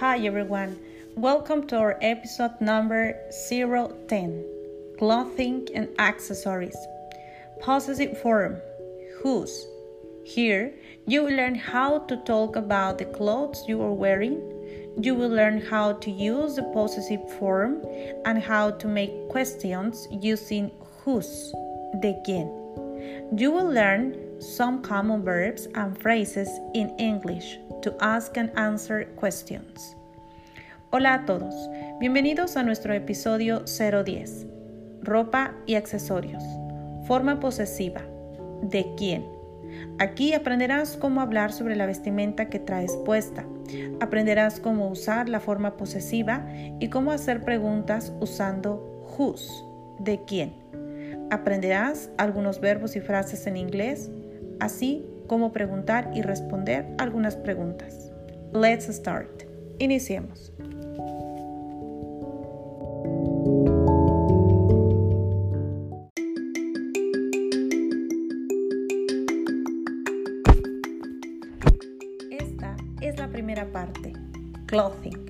Hi everyone, welcome to our episode number 010 Clothing and Accessories. Possessive form whose. Here, you will learn how to talk about the clothes you are wearing. You will learn how to use the possessive form and how to make questions using whose, de quién. You will learn some common verbs and phrases in English to ask and answer questions. Hola a todos, bienvenidos a nuestro episodio 010, ropa y accesorios. Forma posesiva, ¿de quién? Aquí aprenderás cómo hablar sobre la vestimenta que traes puesta, aprenderás cómo usar la forma posesiva y cómo hacer preguntas usando whose, ¿de quién? Aprenderás algunos verbos y frases en inglés, así como preguntar y responder algunas preguntas. Let's start. Iniciemos. Esta es la primera parte, clothing.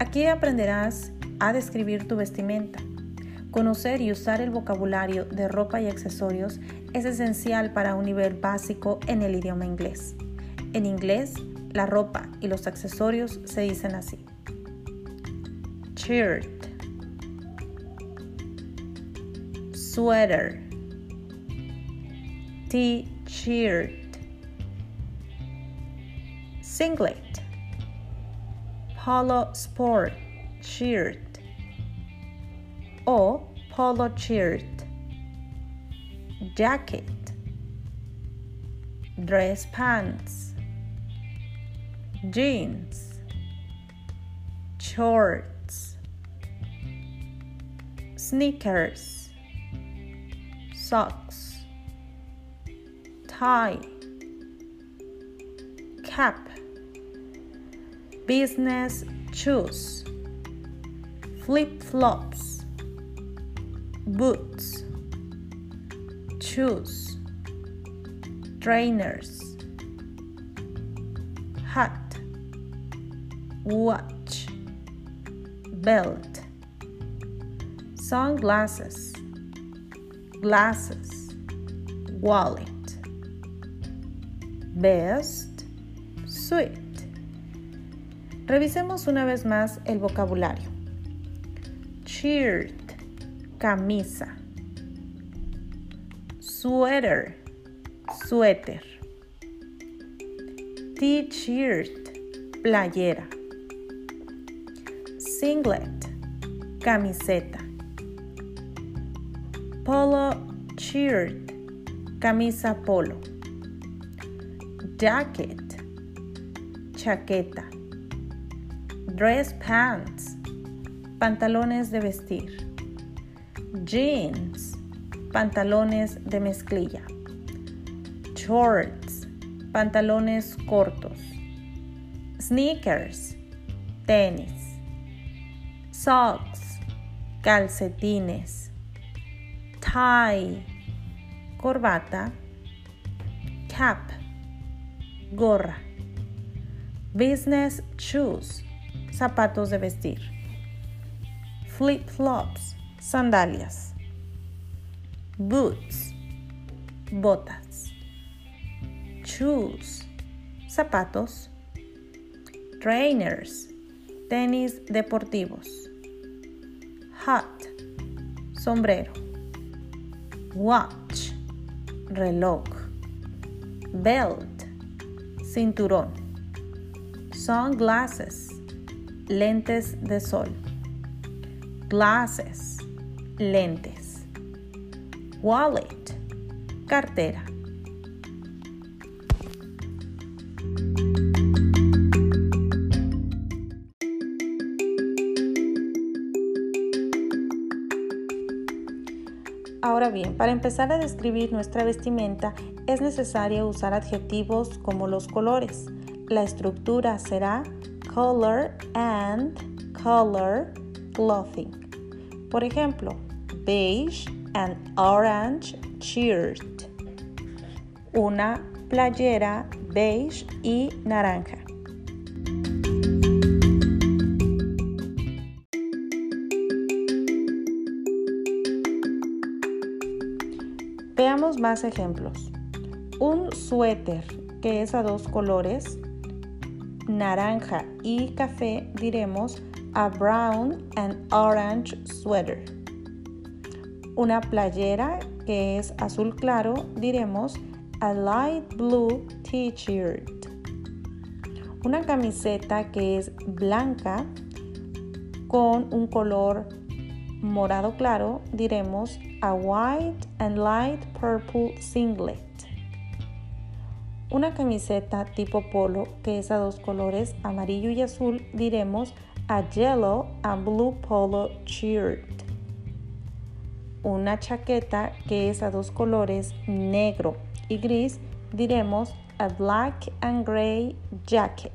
Aquí aprenderás a describir tu vestimenta. Conocer y usar el vocabulario de ropa y accesorios es esencial para un nivel básico en el idioma inglés. En inglés, la ropa y los accesorios se dicen así. Shirt, sweater, t-shirt, singlet, polo sport shirt. O polo shirt, jacket, dress pants, jeans, shorts, sneakers, socks, tie, cap, business shoes, flip flops, boots, shoes, trainers, hat, watch, belt, sunglasses, glasses, wallet, vest, suit. Revisemos una vez más el vocabulario. Shirt, camisa. Sweater, suéter. T-shirt, playera. Singlet, camiseta. Polo shirt, camisa polo. Jacket, chaqueta. Dress pants, pantalones de vestir. Jeans, pantalones de mezclilla. Shorts, pantalones cortos. Sneakers, tenis. Socks, calcetines. Tie, corbata. Cap, gorra. Business shoes, zapatos de vestir. Flip flops, sandalias. Boots, botas. Shoes, zapatos. Trainers, tenis deportivos. Hat, sombrero. Watch, reloj. Belt, cinturón. Sunglasses, lentes de sol. Glasses, lentes. Wallet, cartera. Ahora bien, para empezar a describir nuestra vestimenta es necesario usar adjetivos como los colores. La estructura será color and color clothing. Por ejemplo, beige an orange shirt. Una playera beige y naranja. Veamos más ejemplos. Un suéter que es a dos colores, naranja y café, diremos a brown and orange sweater. Una playera que es azul claro, diremos a light blue t-shirt. Una camiseta que es blanca con un color morado claro, diremos a white and light purple singlet. Una camiseta tipo polo que es a dos colores, amarillo y azul, diremos a yellow and blue polo shirt. Una chaqueta que es a dos colores, negro y gris, diremos a black and gray jacket.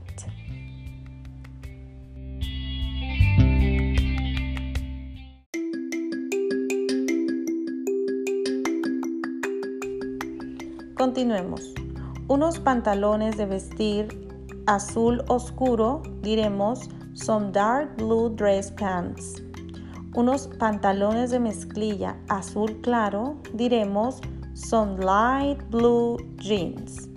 Continuemos. Unos pantalones de vestir azul oscuro, diremos some dark blue dress pants. Unos pantalones de mezclilla azul claro, diremos some light blue jeans.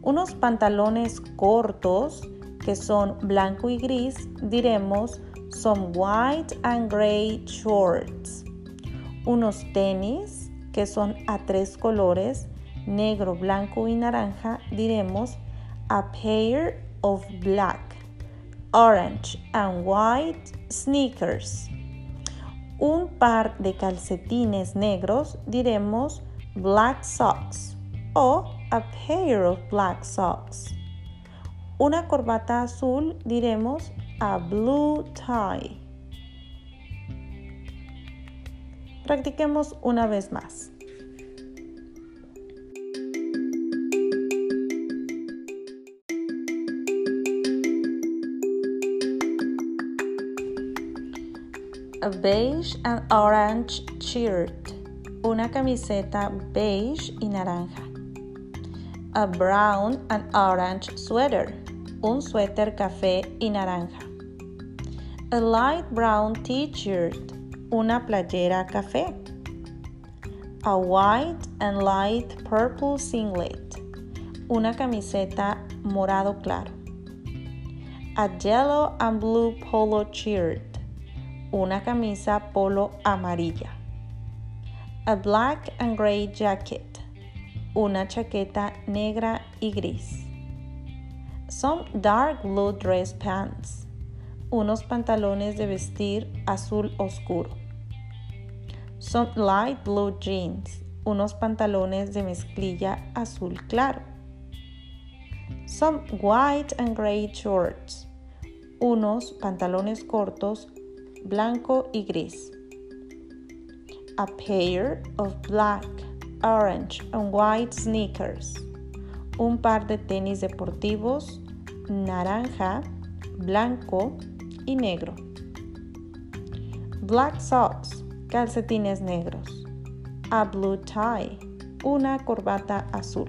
Unos pantalones cortos que son blanco y gris, diremos some white and gray shorts. Unos tenis que son a tres colores, negro, blanco y naranja, diremos a pair of black, orange and white sneakers. Un par de calcetines negros, diremos black socks o a pair of black socks. Una corbata azul, diremos a blue tie. Practiquemos una vez más. A beige and orange shirt, una camiseta beige y naranja. A brown and orange sweater, un suéter café y naranja. A light brown t-shirt, una playera café. A white and light purple singlet, una camiseta morado claro. A yellow and blue polo shirt, una camisa polo amarilla. A black and gray jacket, una chaqueta negra y gris. Some dark blue dress pants, unos pantalones de vestir azul oscuro. Some light blue jeans, unos pantalones de mezclilla azul claro. Some white and gray shorts, unos pantalones cortos blanco y gris. A pair of black, orange and white sneakers. Un par de tenis deportivos naranja, blanco y negro. Black socks, calcetines negros. A blue tie, una corbata azul.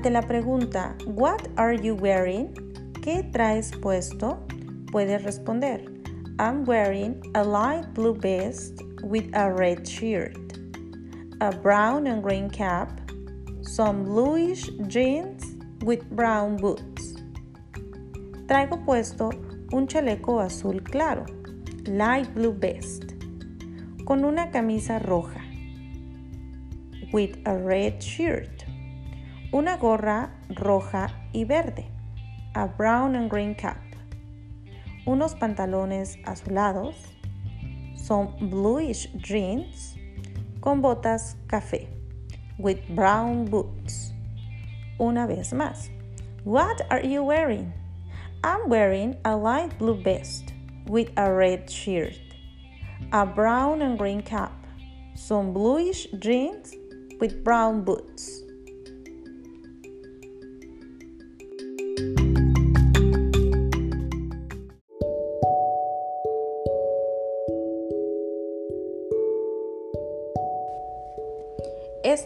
Ante la pregunta What are you wearing? ¿Qué traes puesto? Puedes responder I'm wearing a light blue vest with a red shirt, a brown and green cap, some bluish jeans with brown boots. Traigo puesto un chaleco azul claro, light blue vest, con una camisa roja, with a red shirt una gorra roja y verde, a brown and green cap, unos pantalones azulados, son bluish jeans con botas café, with brown boots. Una vez más, what are you wearing? I'm wearing a light blue vest with a red shirt, a brown and green cap, some bluish jeans with brown boots.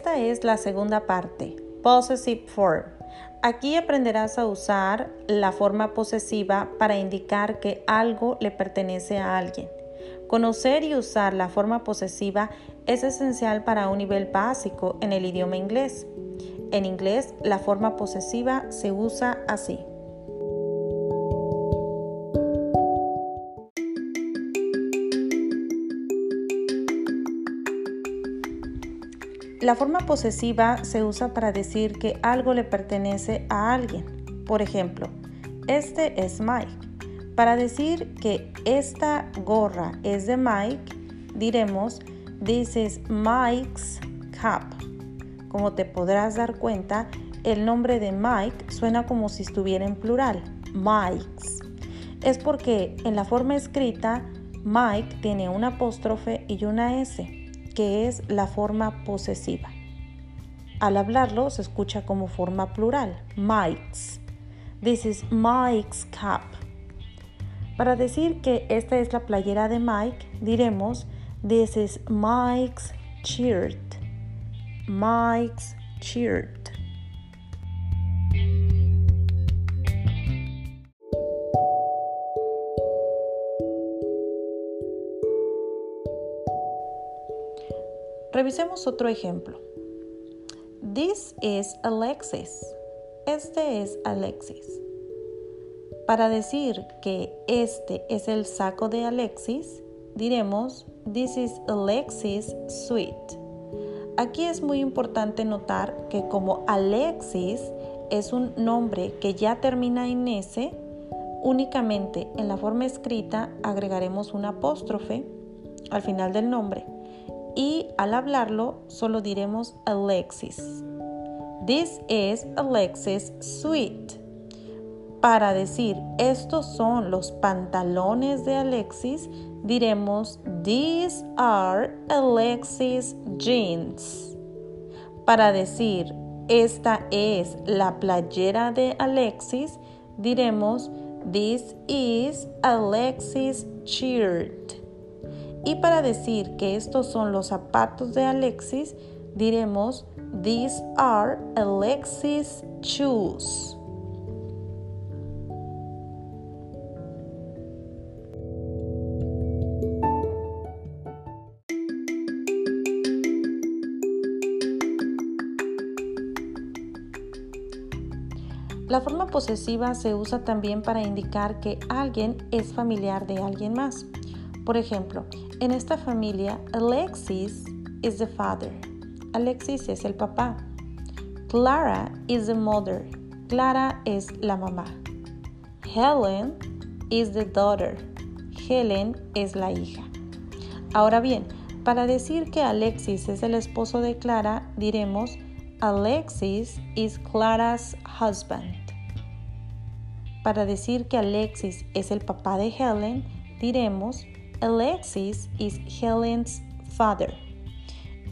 Esta es la segunda parte, possessive form. Aquí aprenderás a usar la forma posesiva para indicar que algo le pertenece a alguien. Conocer y usar la forma posesiva es esencial para un nivel básico en el idioma inglés. En inglés, la forma posesiva se usa así. La forma posesiva se usa para decir que algo le pertenece a alguien. Por ejemplo, este es Mike. Para decir que esta gorra es de Mike, diremos This is Mike's cap. Como te podrás dar cuenta, el nombre de Mike suena como si estuviera en plural, Mike's. Es porque en la forma escrita, Mike tiene un apóstrofe y una S que es la forma posesiva. Al hablarlo se escucha como forma plural, Mike's. This is Mike's cap. Para decir que esta es la playera de Mike, diremos This is Mike's shirt. Mike's shirt. Revisemos otro ejemplo. This is Alexis. Este es Alexis. Para decir que este es el saco de Alexis, diremos This is Alexis' suit. Aquí es muy importante notar que como Alexis es un nombre que ya termina en S, únicamente en la forma escrita agregaremos un apóstrofe al final del nombre y al hablarlo solo diremos Alexis. This is Alexis' suite. Para decir estos son los pantalones de Alexis, diremos These are Alexis' jeans. Para decir esta es la playera de Alexis, diremos This is Alexis' shirt. Y para decir que estos son los zapatos de Alexis, diremos These are Alexis' shoes. La forma posesiva se usa también para indicar que alguien es familiar de alguien más. Por ejemplo, en esta familia, Alexis is the father. Alexis es el papá. Clara is the mother. Clara es la mamá. Helen is the daughter. Helen es la hija. Ahora bien, para decir que Alexis es el esposo de Clara, diremos Alexis is Clara's husband. Para decir que Alexis es el papá de Helen, diremos Alexis is Helen's father.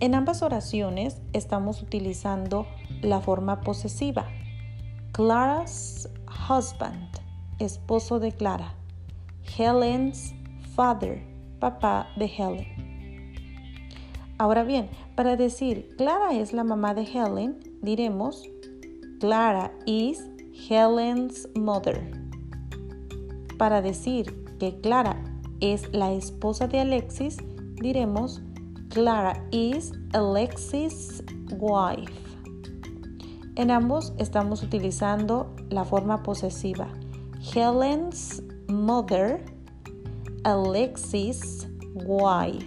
En ambas oraciones estamos utilizando la forma posesiva. Clara's husband, esposo de Clara. Helen's father, papá de Helen. Ahora bien, para decir Clara es la mamá de Helen, diremos Clara is Helen's mother. Para decir que Clara es la esposa de Alexis, diremos Clara is Alexis' wife. En ambos estamos utilizando la forma posesiva. Helen's mother, Alexis' wife.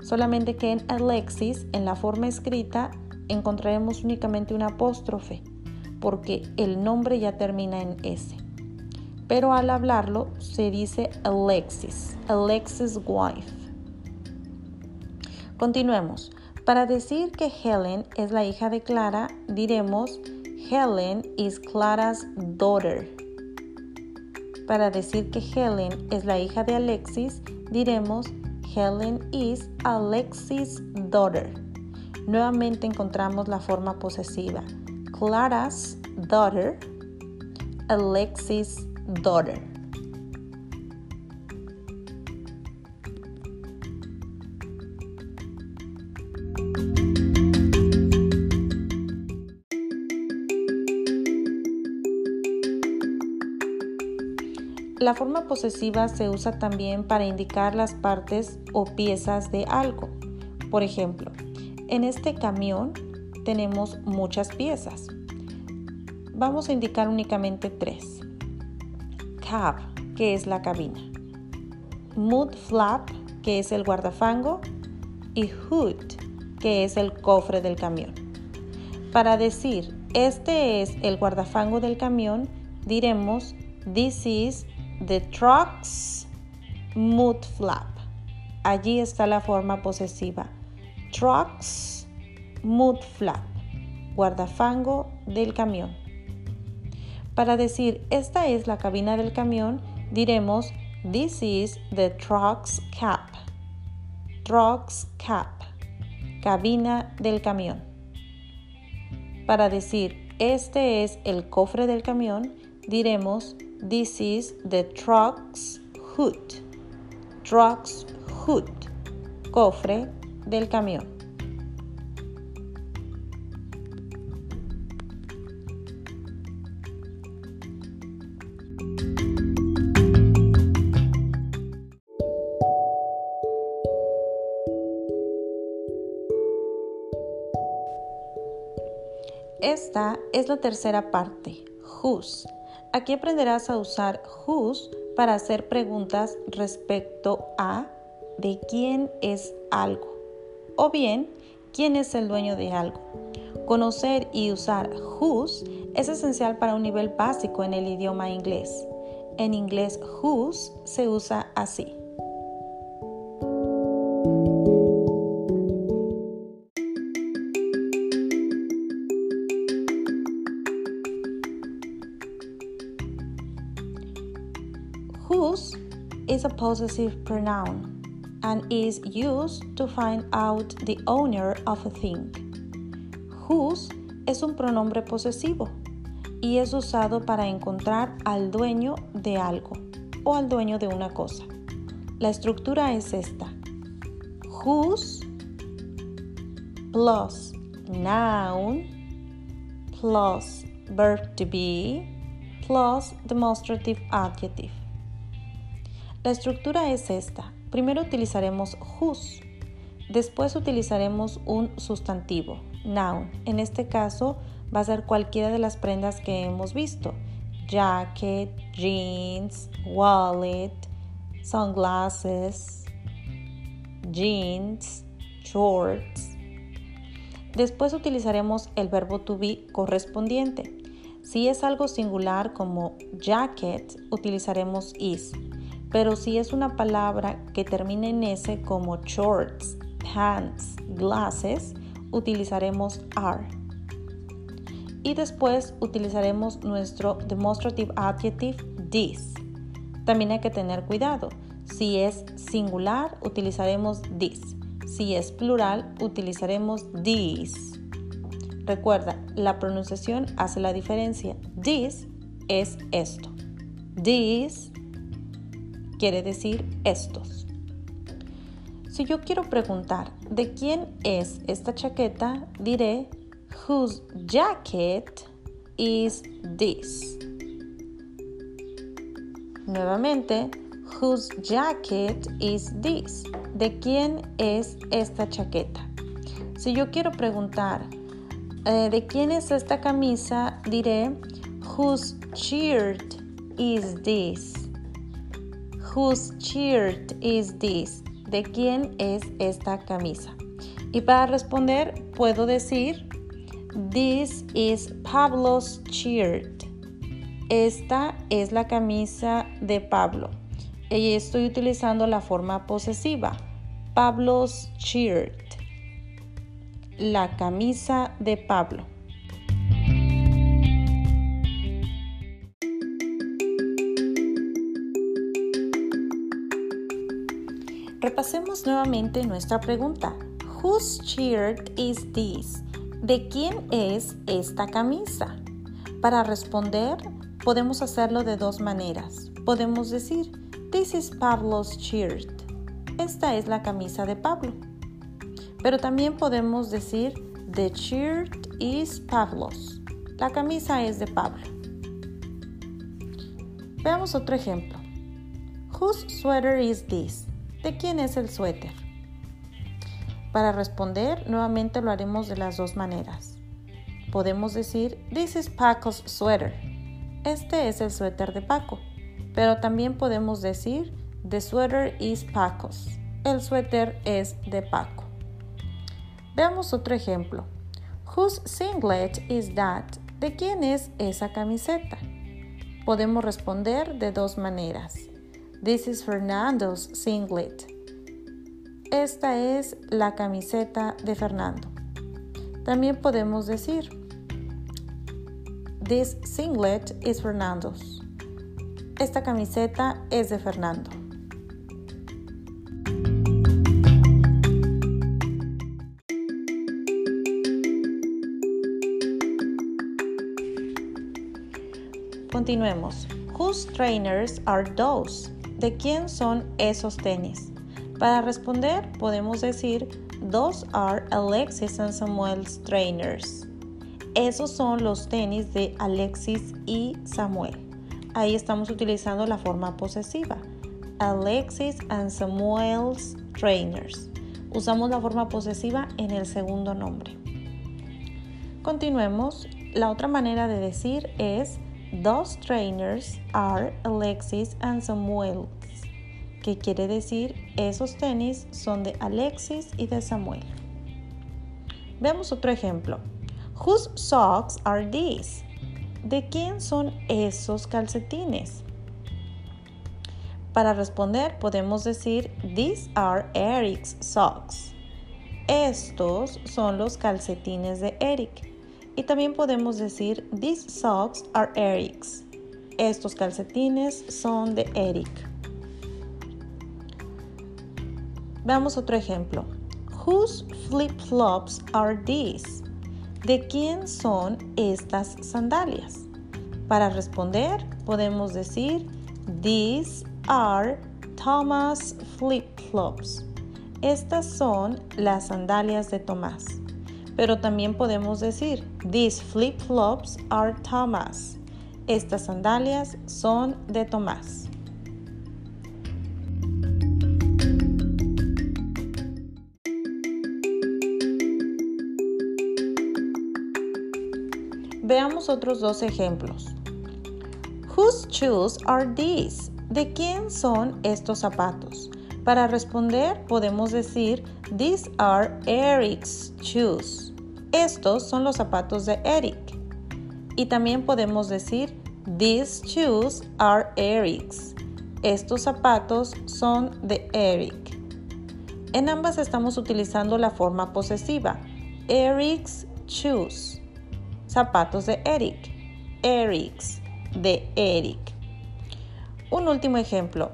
Solamente que en Alexis, en la forma escrita, encontraremos únicamente un apóstrofe, porque el nombre ya termina en S pero al hablarlo se dice Alexis, Alexis' wife. Continuemos. Para decir que Helen es la hija de Clara, diremos Helen is Clara's daughter. Para decir que Helen es la hija de Alexis, diremos Helen is Alexis' daughter. Nuevamente encontramos la forma posesiva. Clara's daughter, Alexis' daughter. La forma posesiva se usa también para indicar las partes o piezas de algo. Por ejemplo, en este camión tenemos muchas piezas. Vamos a indicar únicamente tres. Cab, que es la cabina. Mud flap, que es el guardafango. Y hood, que es el cofre del camión. Para decir este es el guardafango del camión, diremos This is the truck's mud flap. Allí está la forma posesiva. Truck's mud flap. Guardafango del camión. Para decir esta es la cabina del camión, diremos This is the truck's cap. Truck's cap. Cabina del camión. Para decir este es el cofre del camión, diremos This is the truck's hood. Truck's hood. Cofre del camión. Esta es la tercera parte, whose. Aquí aprenderás a usar whose para hacer preguntas respecto a de quién es algo o bien quién es el dueño de algo. Conocer y usar whose es esencial para un nivel básico en el idioma inglés. En inglés whose se usa así. Possessive pronoun and is used to find out the owner of a thing. Whose es un pronombre posesivo y es usado para encontrar al dueño de algo o al dueño de una cosa. La estructura es esta. Whose plus noun plus verb to be plus demonstrative adjective. La estructura es esta. Primero utilizaremos whose, después utilizaremos un sustantivo, noun. En este caso va a ser cualquiera de las prendas que hemos visto. Jacket, jeans, wallet, sunglasses, jeans, shorts. Después utilizaremos el verbo to be correspondiente. Si es algo singular como jacket, utilizaremos is pero si es una palabra que termina en S como shorts, pants, glasses, utilizaremos are. Y después utilizaremos nuestro demonstrative adjective this. También hay que tener cuidado. Si es singular, utilizaremos this. Si es plural, utilizaremos these. Recuerda, la pronunciación hace la diferencia. This es esto. This quiere decir estos. Si yo quiero preguntar de quién es esta chaqueta, diré whose jacket is this. Nuevamente, whose jacket is this? ¿De quién es esta chaqueta? Si yo quiero preguntar eh, de quién es esta camisa, diré whose shirt is this? Whose shirt is this? ¿De quién es esta camisa? Y para responder puedo decir This is Pablo's shirt. Esta es la camisa de Pablo. Y estoy utilizando la forma posesiva. Pablo's shirt. La camisa de Pablo. Repasemos nuevamente nuestra pregunta. Whose shirt is this? ¿De quién es esta camisa? Para responder, podemos hacerlo de dos maneras. Podemos decir, This is Pablo's shirt. Esta es la camisa de Pablo. Pero también podemos decir, The shirt is Pablo's. La camisa es de Pablo. Veamos otro ejemplo. Whose sweater is this? ¿De quién es el suéter? Para responder, nuevamente lo haremos de las dos maneras. Podemos decir, This is Paco's sweater. Este es el suéter de Paco. Pero también podemos decir, The sweater is Paco's. El suéter es de Paco. Veamos otro ejemplo. Whose singlet is that? ¿De quién es esa camiseta? Podemos responder de dos maneras. This is Fernando's singlet. Esta es la camiseta de Fernando. También podemos decir, This singlet is Fernando's. Esta camiseta es de Fernando. Continuemos. Whose trainers are those? ¿De quién son esos tenis? Para responder podemos decir Those are Alexis and Samuel's trainers. Esos son los tenis de Alexis y Samuel. Ahí estamos utilizando la forma posesiva. Alexis and Samuel's trainers. Usamos la forma posesiva en el segundo nombre. Continuemos. La otra manera de decir es Those trainers are Alexis and Samuel's que quiere decir esos tenis son de Alexis y de Samuel. Veamos otro ejemplo. Whose socks are these? ¿De quién son esos calcetines? Para responder podemos decir These are Eric's socks. Estos son los calcetines de Eric. Y también podemos decir These socks are Eric's. Estos calcetines son de Eric. Veamos otro ejemplo. Whose flip-flops are these? ¿De quién son estas sandalias? Para responder, podemos decir These are Thomas flip-flops. Estas son las sandalias de Tomás. Pero también podemos decir These flip-flops are Thomas. Estas sandalias son de Tomás. Veamos otros dos ejemplos. Whose shoes are these? ¿De quién son estos zapatos? Para responder podemos decir These are Eric's shoes. Estos son los zapatos de Eric. Y también podemos decir These shoes are Eric's. Estos zapatos son de Eric. En ambas estamos utilizando la forma posesiva. Eric's shoes zapatos de Eric. Eric's de Eric. Un último ejemplo.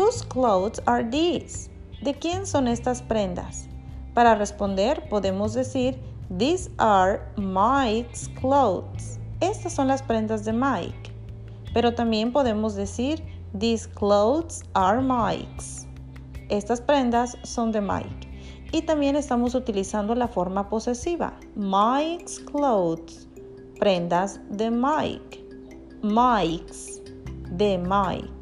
Whose clothes are these? ¿De quién son estas prendas? Para responder podemos decir These are Mike's clothes. Estas son las prendas de Mike. Pero también podemos decir These clothes are Mike's. Estas prendas son de Mike. Y también estamos utilizando la forma posesiva. Mike's clothes prendas de Mike. Mike's de Mike.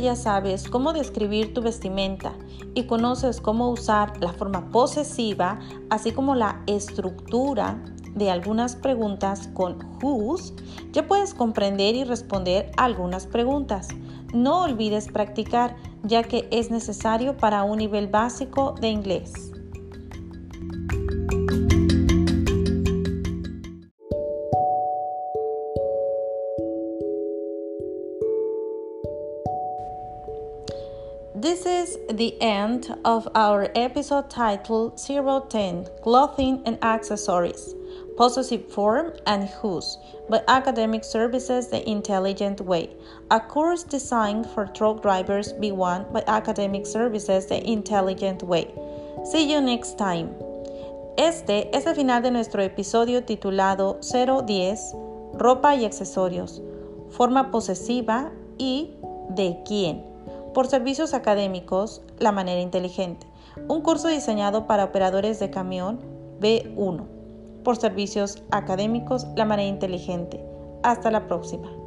Ya sabes cómo describir tu vestimenta y conoces cómo usar la forma posesiva, así como la estructura de algunas preguntas con whose, ya puedes comprender y responder algunas preguntas. No olvides practicar, ya que es necesario para un nivel básico de inglés. This is the end of our episode titled 010 Clothing and Accessories. possessive form, and whose, by Academic Services the Intelligent Way, a course designed for truck drivers B1 by Academic Services the Intelligent Way. See you next time. Este es el final de nuestro episodio titulado 010 Ropa y accesorios, forma posesiva y de quién, por servicios académicos, la manera inteligente. un curso diseñado para operadores de camión B1 por servicios académicos La manera inteligente. Hasta la próxima.